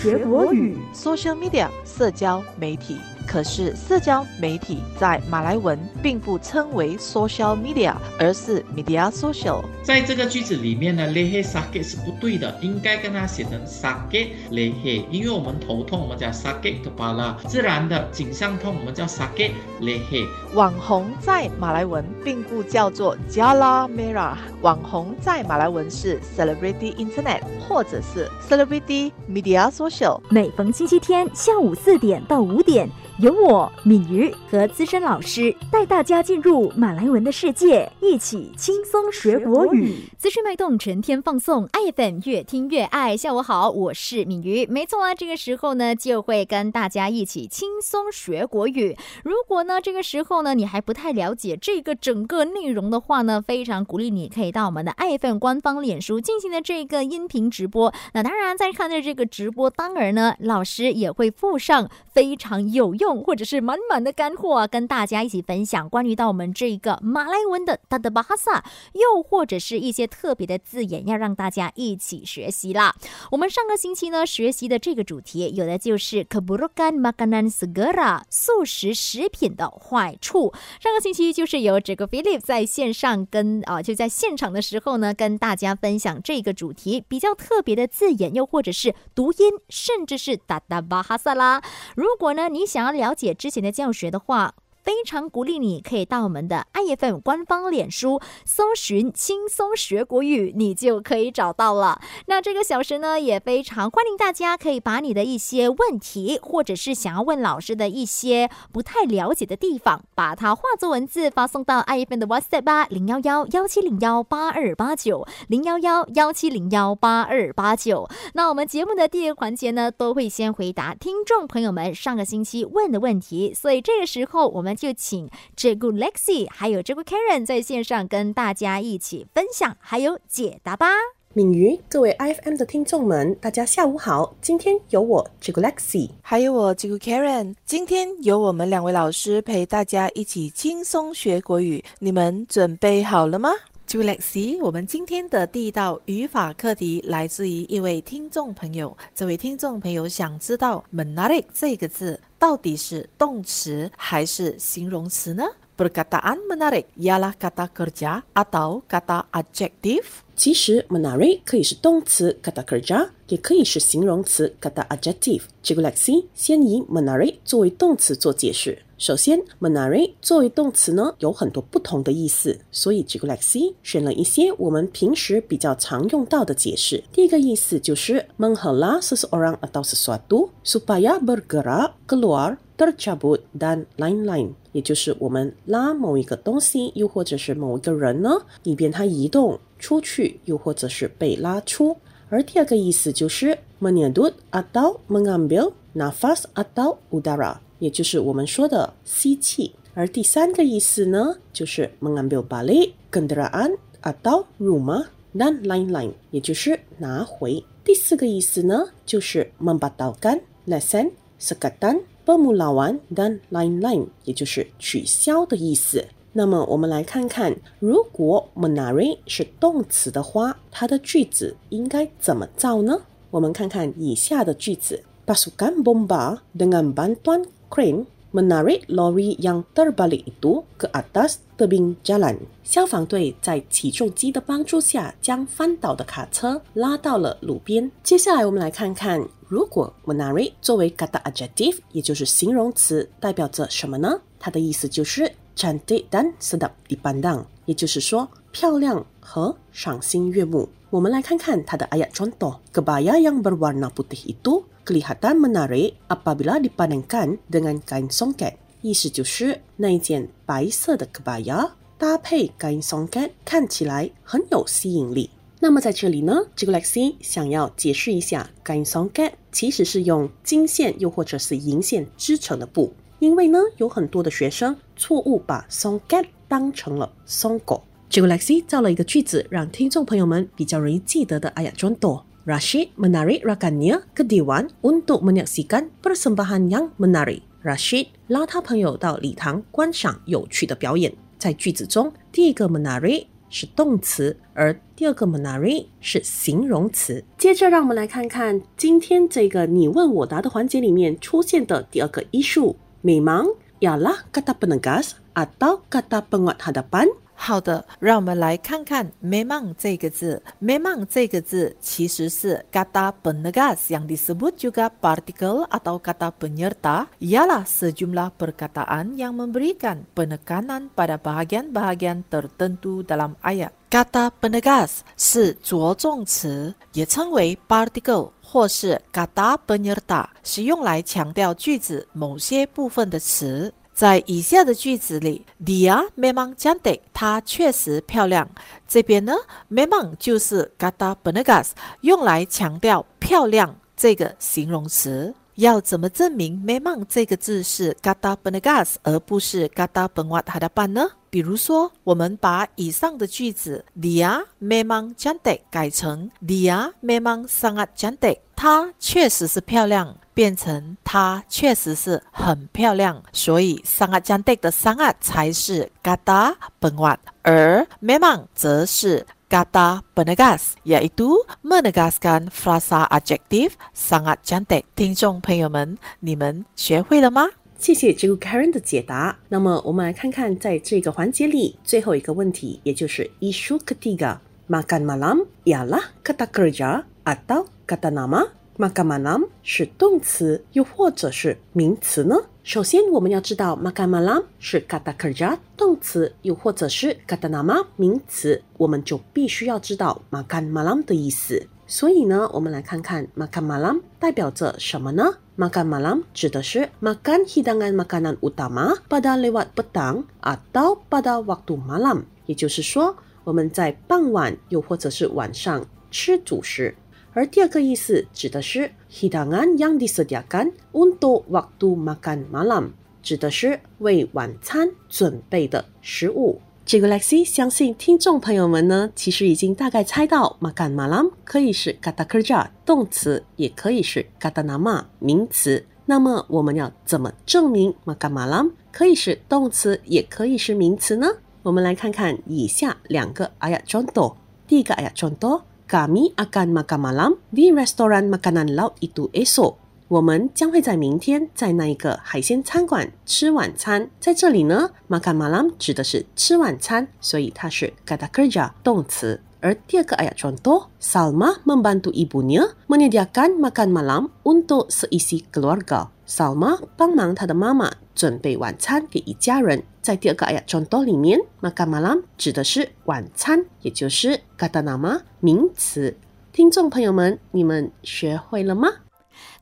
学国语。social media 社交媒体。可是社交媒体在马来文并不称为 social media，而是 media social。在这个句子里面呢，lehe sakit 是不对的，应该跟它写成 sakit lehe，因为我们头痛，我们叫 sakit kepala，自然的颈项痛，我们叫 sakit lehe。网红在马来文并不叫做 Jala Merah，网红在马来文是 celebrity internet 或者是 celebrity media social。每逢星期天下午四点到五点，由我敏瑜和资深老师带大家进入马来文的世界，一起轻松学国语。资讯脉动，全天放送爱粉越听越爱。下午好，我是敏瑜。没错啊，这个时候呢，就会跟大家一起轻松学国语。如果呢，这个时候呢，你还不太了解这个整个内容的话呢，非常鼓励你可以到我们的爱粉官方脸书进行的这个音频直播。那当然，在看的这个直播当儿呢，老师也会附上非常有用或者是满满的干货啊，跟大家一起分享关于到我们这一个马来文的它的巴哈萨，又或者是一些特别的字眼，要让大家一起学习啦。我们上个星期呢学习的这个主题，有的就是 keburukan makanan segera 素食食品的坏处。上个星期就是由这个 Philip 在线上跟啊、就在现场的时候呢，跟大家分享这个主题比较特别的字眼，又或者是读音，甚至是达达巴哈萨啦。如果呢你想要了解之前的教学的话，非常鼓励你可以到我们的 iFM 官方脸书搜寻“轻松学国语”，你就可以找到了。那这个小时呢，也非常欢迎大家可以把你的一些问题，或者是想要问老师的一些不太了解的地方，把它化作文字发送到 iFM 的 WhatsApp 吧，零幺幺幺七零幺八二八九，零幺幺幺七零幺八二八九。那我们节目的第一个环节呢，都会先回答听众朋友们上个星期问的问题，所以这个时候我们就请这个 Lexi 还有这个 Karen 在线上跟大家一起分享还有解答吧。敏瑜，各位 IFM 的听众们，大家下午好。今天由我这个 Lexi，还有我这个 Karen，今天由我们两位老师陪大家一起轻松学国语，你们准备好了吗？朱 Lexi，我们今天的第一道语法课题来自于一位听众朋友。这位听众朋友想知道 menarik 这个字到底是动词还是形容词呢？Perkataan menarik ialah kata kerja atau kata adjektif。其实 menarik 可以是动词 kata kerja，也可以是形容词 kata adjective。这个 Lexi 先以 menarik 作为动词做解释。首先，Menari 作为动词呢，有很多不同的意思，所以这个 Lexi 选了一些我们平时比较常用到的解释。第一个意思就是 menghela seseorang atau sesuatu supaya bergerak keluar tercabut dan lain-lain，也就是我们拉某一个东西，又或者是某一个人呢，以便它移动出去，又或者是被拉出。而第二个意思就是 menyedut atau mengambil nafas atau udara，也就是我们说的吸气。而第三个意思呢，就是 mengambil balik kendaraan atau rumah dan lain-lain，也就是拿回。第四个意思呢，就是 membatalkan lesen sekatan pemulawan dan lain-lain，也就是取消的意思。那么我们来看看，如果 menari 是动词的话，它的句子应该怎么造呢？我们看看以下的句子：Pasukan bomba dengan bantuan crane menarik lori yang terbalik itu ke atas tebing jalan。消防队在起重机的帮助下，将翻倒的卡车拉到了路边。接下来我们来看看，如果 menarik 作为 kata adjective，也就是形容词，代表着什么呢？它的意思就是 cantik dan sedap dipandang，也就是说漂亮和赏心悦目。我们来看看它的 ayat contoh。Kebaya yang berwarna putih itu kelihatan menarik apabila dipandangkan dengan kain songket。意思就是那一件白色的 kebaya 搭配 kain songket 看起来很有吸引力。那么在这里呢，这个 Lexi 想要解释一下 kain songket 其实是用金线又或者是银线织成的布。因为呢，有很多的学生错误把 songket 当成了 songko。这个 Lexi 造了一个句子，让听众朋友们比较容易记得的 ayat contoh。Rashid menari rakannya ke diwan untuk menyaksikan persembahan yang menari.。Rashid 拉他朋友到礼堂观赏有趣的表演。在句子中，第一个 menari 是动词，而第二个 menari 是形容词。接着，让我们来看看今天这个你问我答的环节里面出现的第二个艺术。Memang ialah kata penegas atau kata penguat hadapan 好的，让我们来看看 memang 这个字。memang 这个字其实是 kata penegas yang disebut juga partikel atau kata penyerta ialah sejumlah perkataan yang memberikan penekanan pada bahagian-bahagian tertentu dalam ayat. Kata penegas 是着重词，也称为 “partikel” 或是 kata penyerta，是用来强调句子某些部分的词。在以下的句子里，dia memang cantik，她确实漂亮。这边呢，memang 就是 kata penegas，用来强调漂亮这个形容词。要怎么证明 memang 这个字是 kata penegas 而不是 kata penguat hadapan 呢？比如说，我们把以上的句子 dia memang cantik 改成 dia memang sangat cantik，她确实是漂亮。变成她确实是很漂亮，所以 sangat cantik 的 sangat 才是 kata penguat，而 memang 则是 kata penegas，yaitu menegaskan frasa adjektif sangat cantik。听众朋友们，你们学会了吗？谢谢这个 Karen 的解答。那么我们来看看在这个环节里最后一个问题，也就是 isu ketiga makan malam ialah kata kerja atau kata nama。makan malam 是动词，又或者是名词呢？首先，我们要知道 makan malam 是 kata kerja 动词，又或者是 kata nama 名词，我们就必须要知道 makan malam 的意思。所以呢，我们来看看 makan malam 代表着什么呢？makan malam 指的是 makan hidangan makanan utama pada lewat petang atau pada waktu malam，也就是说，我们在傍晚又或者是晚上吃主食。而第二个意思指的是 hidangan yang disediakan untuk waktu makan malam，指的是为晚餐准备的食物。这个 Lexi 相信听众朋友们呢，其实已经大概猜到 makan malam 可以是 kata kerja 动词，也可以是 kata nama 名词。那么我们要怎么证明 makan malam 可以是动词，也可以是名词呢？我们来看看以下两个 ayat contoh。第一个 ayat contoh。Kami akan makan malam di restoran makanan laut itu esok。我们将会在明天在那一个海鲜餐馆吃晚餐。在这里呢，makan malam 指的是吃晚餐，所以它是 kata kerja 动词。 而第二个 ayat contoh，Salma membantu ibunya menyediakan makan malam untuk seisi keluarga。Salma 帮忙她的妈妈准备晚餐给一家人。在第二个 ayat contoh 里面，makan malam 指的是晚餐，也就是 kata nama 名词。听众朋友们，你们学会了吗？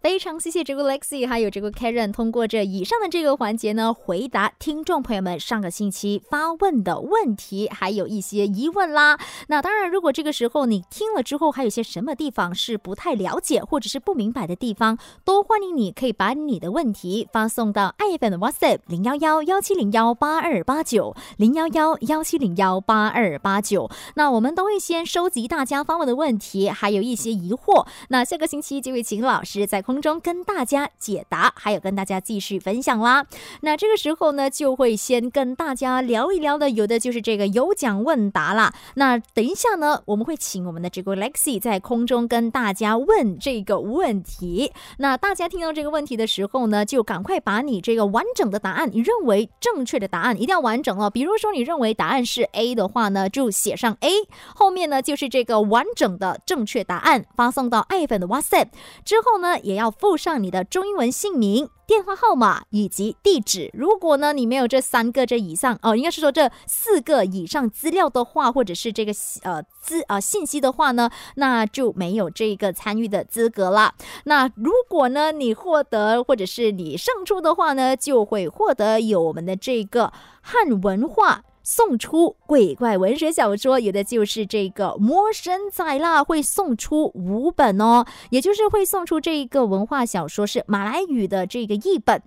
非常谢谢这个 Lexi，还有这个 Karen，通过这以上的这个环节呢，回答听众朋友们上个星期发问的问题，还有一些疑问啦。那当然，如果这个时候你听了之后，还有些什么地方是不太了解或者是不明白的地方，都欢迎你可以把你的问题发送到 iPhone 的 WhatsApp 零幺幺幺七零幺八二八九零幺幺幺七零幺八二八九。那我们都会先收集大家发问的问题，还有一些疑惑。那下个星期就会请老师在空。中跟大家解答，还有跟大家继续分享啦。那这个时候呢，就会先跟大家聊一聊的，有的就是这个有奖问答啦。那等一下呢，我们会请我们的这个 Lexi 在空中跟大家问这个问题。那大家听到这个问题的时候呢，就赶快把你这个完整的答案，你认为正确的答案一定要完整哦。比如说你认为答案是 A 的话呢，就写上 A，后面呢就是这个完整的正确答案，发送到爱粉的 WhatsApp 之后呢，也要。附上你的中英文姓名、电话号码以及地址。如果呢你没有这三个这以上哦，应该是说这四个以上资料的话，或者是这个呃资呃信息的话呢，那就没有这个参与的资格了。那如果呢你获得或者是你胜出的话呢，就会获得有我们的这个汉文化。送出鬼怪文学小说，有的就是这个《魔神仔》啦，会送出五本哦，也就是会送出这一个文化小说是马来语的这个译本。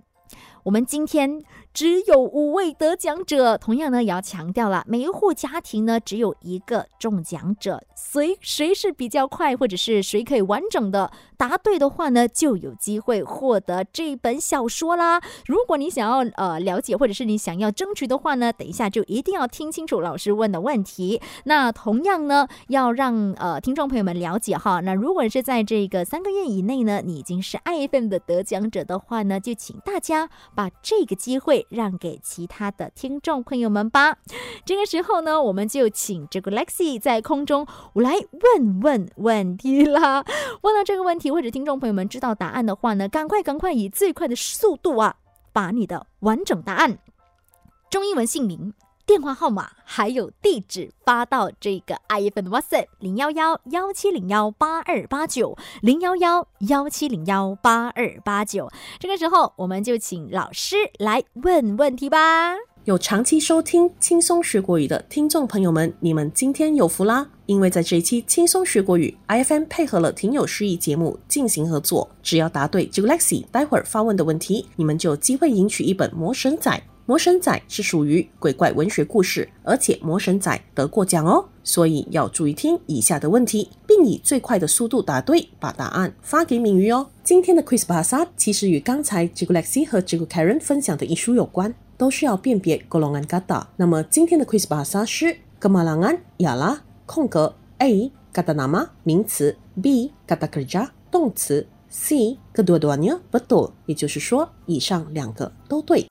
我们今天只有五位得奖者。同样呢，也要强调了，每一户家庭呢只有一个中奖者，谁谁是比较快，或者是谁可以完整的答对的话呢，就有机会获得这本小说啦。如果你想要呃了解，或者是你想要争取的话呢，等一下就一定要听清楚老师问的问题。那同样呢，要让呃听众朋友们了解哈，那如果是在这个三个月以内呢，你已经是 iPhone 的得奖者的话呢，就请大家把这个机会让给其他的听众朋友们吧。这个时候呢，我们就请这个 Lexi 在空中来问问问题啦。问到这个问题，或者听众朋友们知道答案的话呢，赶快赶快以最快的速度啊，把你的完整答案、中英文姓名。电话号码还有地址发到这个 iPhone WhatsApp 零幺幺幺七零幺八二八九零幺幺幺七零幺八二八九。这个时候，我们就请老师来问问题吧。有长期收听轻松学国语的听众朋友们，你们今天有福啦！因为在这一期轻松学国语，iFM 配合了挺有诗意节目进行合作，只要答对 j u l e x i 待会儿发问的问题，你们就有机会赢取一本《魔神仔》。魔神仔是属于鬼怪文学故事，而且魔神仔得过奖哦，所以要注意听以下的问题，并以最快的速度答对，把答案发给敏瑜哦。今天的 Quiz Bahasa 其实与刚才 j i g u Lexi 和 j i g u Karen 分享的一书有关，都需要辨别 golongan kata。那么今天的 Quiz Bahasa 是 kemalangan Ya La 空格 A kata nama 名词，B kata kerja 动词，C kedua-duanya betul，也就是说以上两个都对。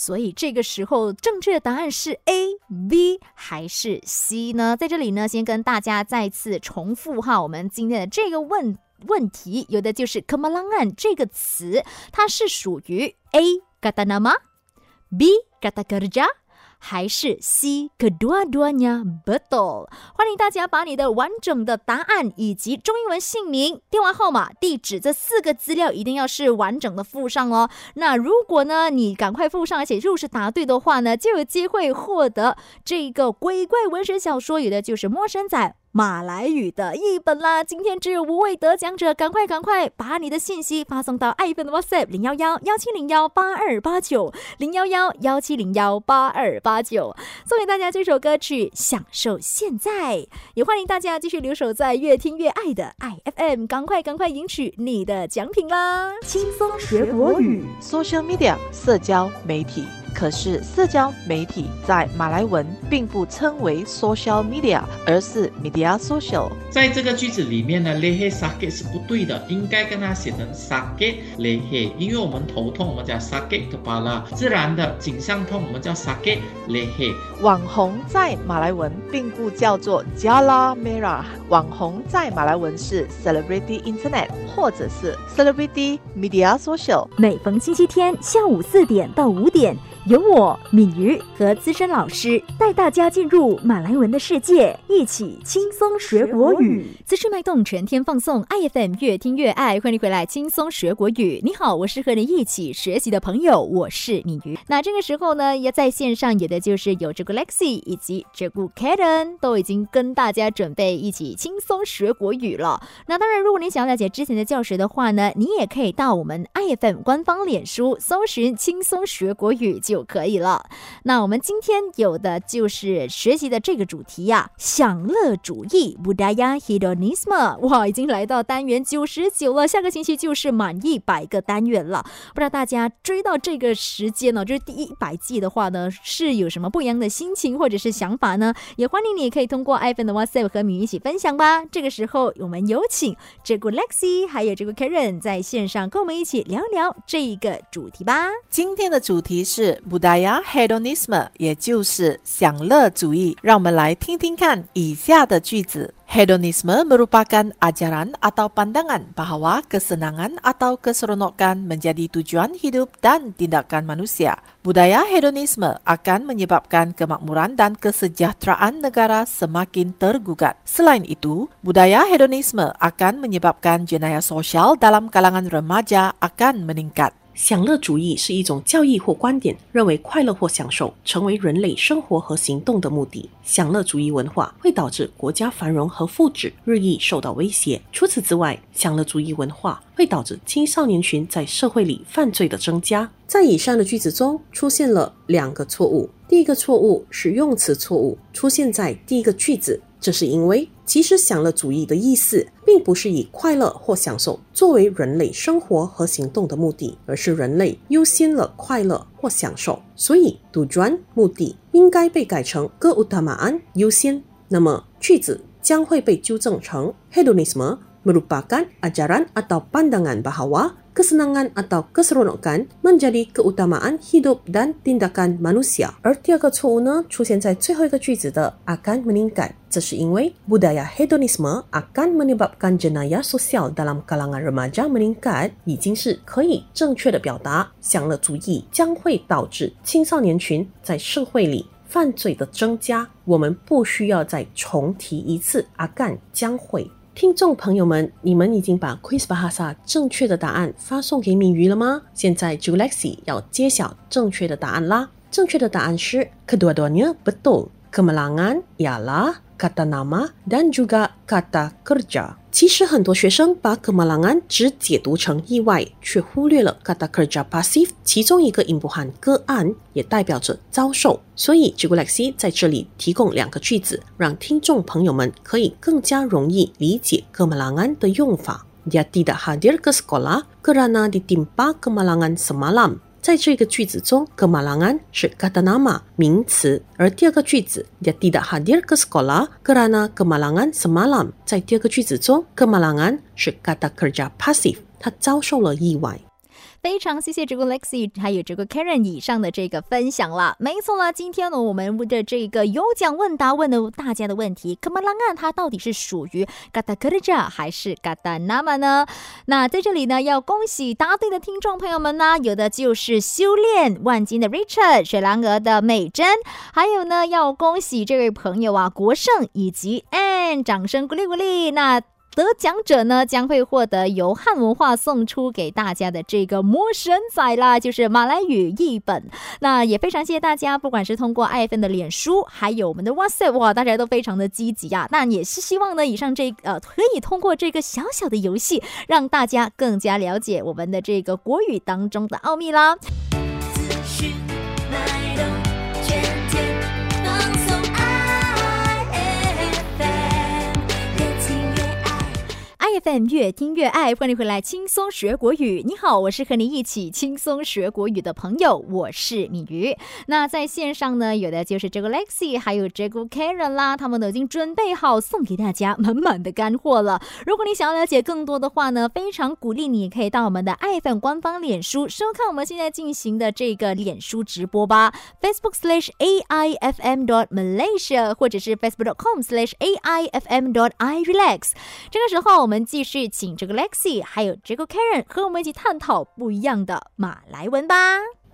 所以这个时候，正确的答案是 A、B 还是 C 呢？在这里呢，先跟大家再次重复哈，我们今天的这个问问题，有的就是 “kemalangan” 这个词，它是属于 A kata nama，B Gadagaja。还是 C kedua-duanya betul。欢迎大家把你的完整的答案以及中英文姓名、电话号码、地址这四个资料一定要是完整的附上哦。那如果呢你赶快附上，而且又是答对的话呢，就有机会获得这个鬼怪文学小说，有的就是《陌生仔》。马来语的译本啦！今天只有五位得奖者，赶快赶快把你的信息发送到爱粉的 WhatsApp 零幺幺幺七零幺八二八九零幺幺幺七零幺八二八九，送给大家这首歌曲，享受现在。也欢迎大家继续留守在越听越爱的爱 FM，赶快赶快赢取你的奖品啦！轻松学国语，Social Media 社交媒体。可是社交媒体在马来文并不称为 social media，而是 media social。在这个句子里面呢，lehe sakit 是不对的，应该跟它写成 sakit lehe，因为我们头痛，我们叫 sakit kepala；自然的颈项痛，我们叫 sakit lehe。网红在马来文并不叫做 jala merah，网红在马来文是 celebrity internet 或者是 celebrity media social。每逢星期天下午四点到五点。由我敏瑜和资深老师带大家进入马来文的世界，一起轻松学国语。资讯脉动全天放送，iFM 越听越爱，欢迎回来轻松学国语。你好，我是和你一起学习的朋友，我是敏瑜。那这个时候呢，也在线上有的就是有这个 Lexi 以及这个 Karen，都已经跟大家准备一起轻松学国语了。那当然，如果你想要了解之前的教学的话呢，你也可以到我们 iFM 官方脸书搜寻轻松学国语。就可以了。那我们今天有的就是学习的这个主题呀，享乐主义 （Budaya Hedonisme）。哇，已经来到单元九十九了，下个星期就是满一百个单元了。不知道大家追到这个时间呢，就是第一百季的话呢，是有什么不一样的心情或者是想法呢？也欢迎你可以通过 iPhone 的 WhatsApp 和米一起分享吧。这个时候，我们有请这个 Lexi 还有这个 Karen 在线上跟我们一起聊聊这个主题吧。今天的主题是。budaya hedonisme，也就是享乐主义。让我们来听听看以下的句子。Hedonisme merupakan ajaran atau pandangan bahawa kesenangan atau keseronokan menjadi tujuan hidup dan tindakan manusia. Budaya hedonisme akan menyebabkan kemakmuran dan kesejahteraan negara semakin tergugat. Selain itu, budaya hedonisme akan menyebabkan jenayah sosial dalam kalangan remaja akan meningkat. 享乐主义是一种教义或观点，认为快乐或享受成为人类生活和行动的目的。享乐主义文化会导致国家繁荣和福祉日益受到威胁。除此之外，享乐主义文化会导致青少年群在社会里犯罪的增加。在以上的句子中出现了两个错误。第一个错误是用词错误，出现在第一个句子。这是因为，其实享乐主义的意思并不是以快乐或享受作为人类生活和行动的目的，而是人类优先了快乐或享受。所以，杜专目的应该被改成 ke utamaan 优先。那么，句子将会被纠正成 hedonisme merupakan ajaran atau pandangan bahawa kesenangan atau keseronokan menjadi keutamaan hidup dan tindakan manusia。而第二个错误呢，出现在最后一个句子的 akan meningkat，这是因为 budaya hedonisme akan menyebabkan jenayah sosial dalam kalangan remaja meningkat 已经是可以正确的表达，享乐主义将会导致青少年群在社会里犯罪的增加。我们不需要再重提一次，akan 将会。 听众朋友们，你们已经把 Quiz Bahasa 正确的答案发送给敏瑜了吗？现在 Julexi 要揭晓正确的答案啦！正确的答案是 Kedua-duanya betul. Kemelangan ialah kata nama dan juga kata kerja. 其实很多学生把 kemalangan 只解读成意外，却忽略了 kata kerja pasif 其中一个音不含个案，也代表着遭受。所以 j u g u l e x i 在这里提供两个句子，让听众朋友们可以更加容易理解 kemalangan 的用法。Dia tidak hadir ke sekolah kerana ditimpa kemalangan semalam。在这个句子中，kemalangan 是 kata nama 名词，而第二个句子 dia tidak hadir ke sekolah kerana kemalangan semalam。在第二个句子中，kemalangan 是 kata kerja pasif，他遭受了意外。 非常谢谢这个 Lexi 还有这个 Karen 以上的这个分享了。没错啦，今天呢我们的这个有奖问答问的大家的问题 k e m a l a n g a 它到底是属于 Gata Kerja 还是 Gata Nama 呢？那在这里呢要恭喜答对的听众朋友们呢，有的就是修炼万金的 Richard、水蓝鹅的美珍，还有呢要恭喜这位朋友啊国胜以及 N，掌声鼓励鼓励。那得奖者呢，将会获得由汉文化送出给大家的这个《魔神仔》啦，就是马来语译本。那也非常谢谢大家，不管是通过爱芬的脸书，还有我们的 WhatsApp，哇，大家都非常的积极啊。那也是希望呢，以上这呃，可以通过这个小小的游戏，让大家更加了解我们的这个国语当中的奥秘啦。FM 越听越爱，欢迎回来轻松学国语。你好，我是和你一起轻松学国语的朋友，我是敏瑜。那在线上呢，有的就是这个 Lexi，还有这个 Karen 啦，他们都已经准备好送给大家满满的干货了。如果你想要了解更多的话呢，非常鼓励你可以到我们的爱粉官方脸书收看我们现在进行的这个脸书直播吧，Facebook slash AIFM dot Malaysia，或者是 Facebook dot com slash AIFM dot I relax。这个时候我们。继续请这个 Lexi 还有这个 Karen 和我们一起探讨不一样的马来文吧。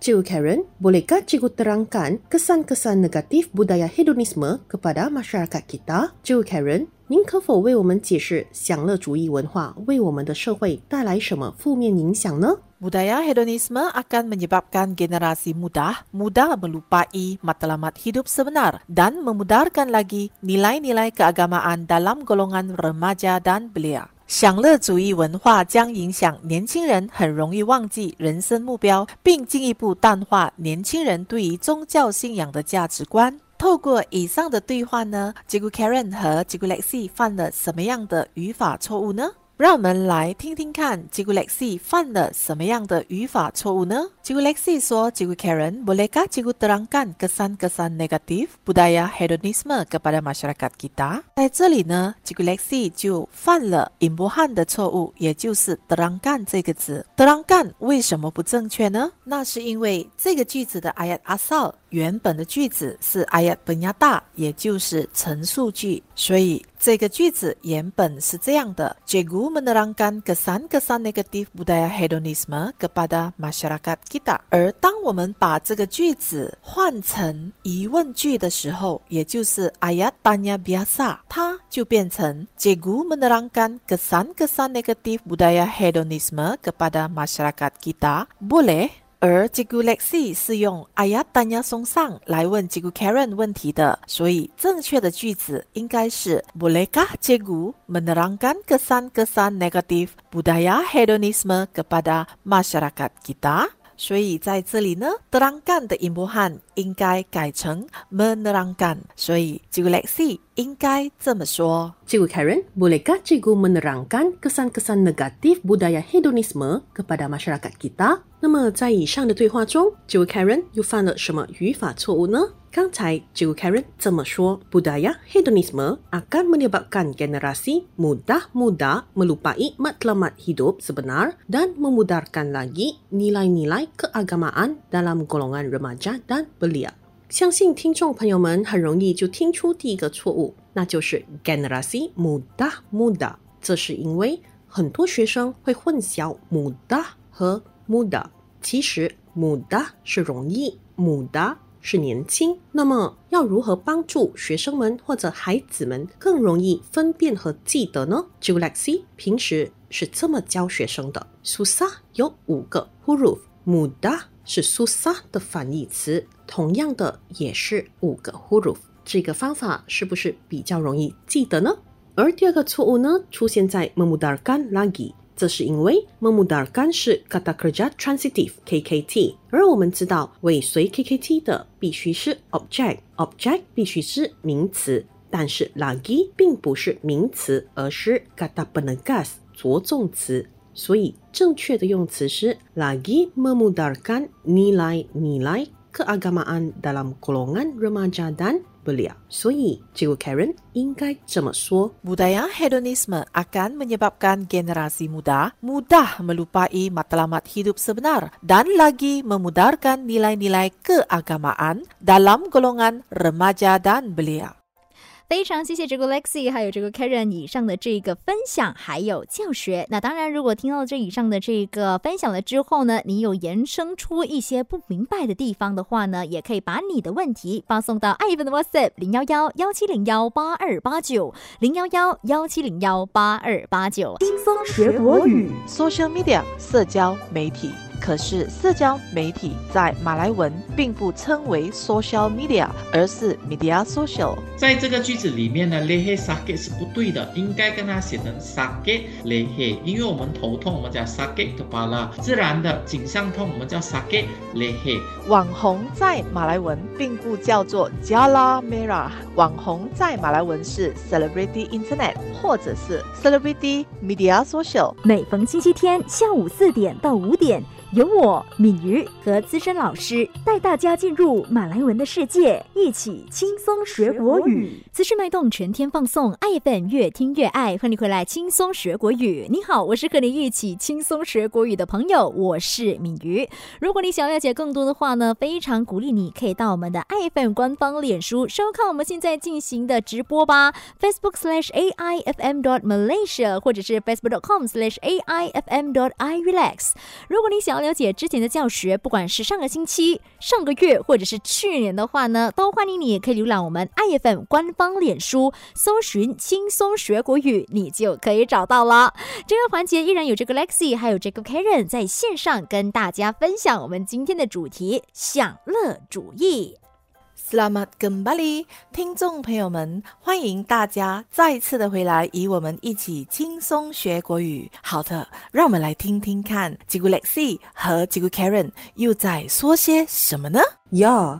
Cikgu Karen, bolehkah cikgu terangkan kesan-kesan negatif budaya hedonisme kepada masyarakat kita? Cikgu Karen, 您可否为我们解释享乐主义文化为我们的社会带来什么负面影响呢？Budaya hedonisme akan menyebabkan generasi muda mudah melupai matlamat hidup sebenar dan memudarkan lagi nilai-nilai keagamaan dalam golongan remaja dan belia. 享乐主义文化将影响年轻人，很容易忘记人生目标，并进一步淡化年轻人对于宗教信仰的价值观。透过以上的对话呢，吉古 Karen 和吉古 Lexi 犯了什么样的语法错误呢？让我们来听听看，Cikgu Lexi 犯了什么样的语法错误呢？Cikgu Lexi 说：“Cikgu Karen, bolehkah Cikgu terangkan kesan-kesan negatif budaya hedonisme kepada masyarakat kita？” 在这里呢，Cikgu Lexi 就犯了引波汉的错误，也就是 “terangkan” 这个字。“terangkan” 为什么不正确呢？那是因为这个句子的 ayat asal 原本的句子是 ayat penyata，也就是陈述句，所以。这个句子原本是这样的：Cikgu menerangkan kesan-kesan negatif budaya hedonisme kepada masyarakat kita。而当我们把这个句子换成疑问句的时候，也就是 ayat tanya biasa，它就变成 Cikgu menerangkan kesan-kesan negatif budaya hedonisme kepada masyarakat kita boleh 而 Cikgu Lexi 是用 ayat tanya songsang 来问 Cikgu Karen 问题的，所以正确的句子应该是 Bolehkah Cikgu menerangkan kesan-kesan negatif budaya hedonisme kepada masyarakat kita？ 所以在这里呢德朗干的音波汉应该改成 menerangkan，所以 Cikgu Lexi 应该这么说。 Cikgu Karen, bolehkah cikgu menerangkan kesan-kesan negatif budaya hedonisme kepada masyarakat kita？那么在以上的对话中，Cikgu Karen 又犯了什么语法错误呢？刚才 Cikgu Karen 这么说，budaya hedonisme akan menyebabkan generasi mudah-mudah melupai matlamat hidup sebenar dan memudarkan lagi nilai-nilai keagamaan dalam golongan remaja dan 相信听众朋友们很容易就听出第一个错误，那就是 generasi muda muda。这是因为很多学生会混淆 muda 和 muda。其实 muda 是容易，muda 是年轻。那么要如何帮助学生们或者孩子们更容易分辨和记得呢 j u l e x i 平时是这么教学生的。susah 有五个 huruf，muda 是 susa 的反义词。同样的也是五个 huruf，这个方法是不是比较容易记得呢？而第二个错误呢，出现在 memudarkan lagi，这是因为 memudarkan 是 kata kerja transitive KKT，而我们知道尾随 KKT 的必须是 object，object 必须是名词，但是 lagi 并不是名词，而是 kata penegas 着重词。所以正确的用词是 lagi memudarkan nilai-nilai keagamaan dalam golongan remaja dan belia. 所以这个 Karen 应该这么说 Budaya hedonisme akan menyebabkan generasi muda mudah melupai matlamat hidup sebenar dan lagi memudarkan nilai-nilai keagamaan dalam golongan remaja dan belia. 非常谢谢这个 Lexi 还有这个 Karen 以上的这个分享还有教学。那当然，如果听到这以上的这个分享了之后呢，你有延伸出一些不明白的地方的话呢，也可以把你的问题发送到艾文的 WhatsApp 零幺幺幺七零幺八二八九零幺幺幺七零幺八二八九。轻松学国语。Social media 社交媒体。可是社交媒体在马来文并不称为 social media，而是 media social。在这个句子里面呢，lehe sakit 是不对的，应该跟它写成 sakit lehe，因为我们头痛，我们叫 sakit kepala，自然的颈项痛，我们叫 sakit lehe。网红在马来文并不叫做 Jala Merah，网红在马来文是 Celebrity Internet 或者是 Celebrity Media Social。每逢星期天下午四点到五点，由我敏瑜和资深老师带大家进入马来文的世界，一起轻松学国语。资讯脉动全天放送，爱粉越听越爱，欢迎回来轻松学国语。你好，我是和你一起轻松学国语的朋友，我是敏瑜。如果你想了解更多的话呢，非常鼓励你可以到我们的爱粉官方脸书收看我们现在进行的直播吧，Facebook slash AIFM dot Malaysia，或者是 Facebook dot com slash AIFM dot I relax。如果你想要了解之前的教学，不管是上个星期、上个月或者是去年的话呢，都欢迎你也可以浏览我们爱 FM 官方脸书，搜寻“轻松学国语”，你就可以找到了。这个环节依然有这个 Lexi 还有这个 Karen 在线上跟大家分享我们今天的主题——享乐主义。Selamat kembali，听众朋友们，欢迎大家再次的回来，与我们一起轻松学国语。好的，让我们来听听看，吉古 Lexi 和吉古 Karen 又在说些什么呢？Ya,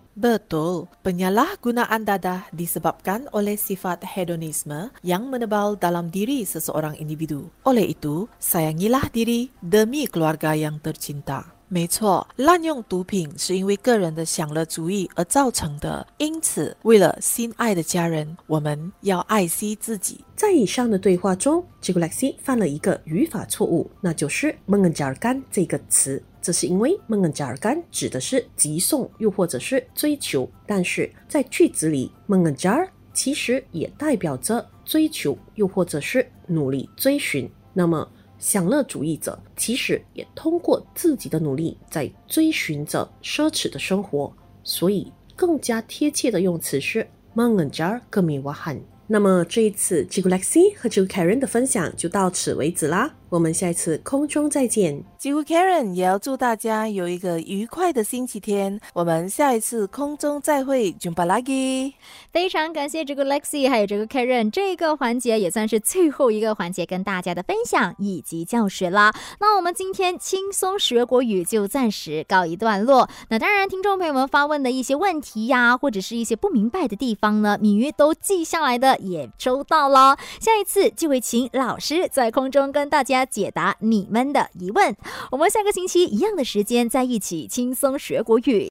Betul, penyalahgunaan dadah disebabkan oleh sifat hedonisme yang menebal dalam diri seseorang individu. Oleh itu, sayangilah diri demi keluarga yang tercinta. 没错，滥用毒品是因为个人的享乐主义而造成的，因此，为了心爱的家人，我们要爱惜自己。在以上的对话中 j i g u l e x i 犯了一个语法错误，那就是 mengejarkan 这个词。 这是因为孟恩加尔干指的是急送，又或者是追求，但是在句子里 mengejar 其实也代表着追求，又或者是努力追寻。那么，享乐主义者其实也通过自己的努力在追寻着奢侈的生活，所以更加贴切的用词是 mengejar kemewahan。那么这一次 j i g u Lexi 和 j i g Karen 的分享就到此为止啦。我们下一次空中再见。几乎 Karen 也要祝大家有一个愉快的星期天。我们下一次空中再会，Jumpa lagi。非常感谢这个 Lexi 还有这个 Karen，这个环节也算是最后一个环节，跟大家的分享以及教学啦。那我们今天轻松学国语就暂时告一段落。那当然，听众朋友们发问的一些问题呀，或者是一些不明白的地方呢，敏瑜都记下来的，也收到了。下一次就会请老师在空中跟大家。解答你们的疑问，我们下个星期一样的时间在一起轻松学国语。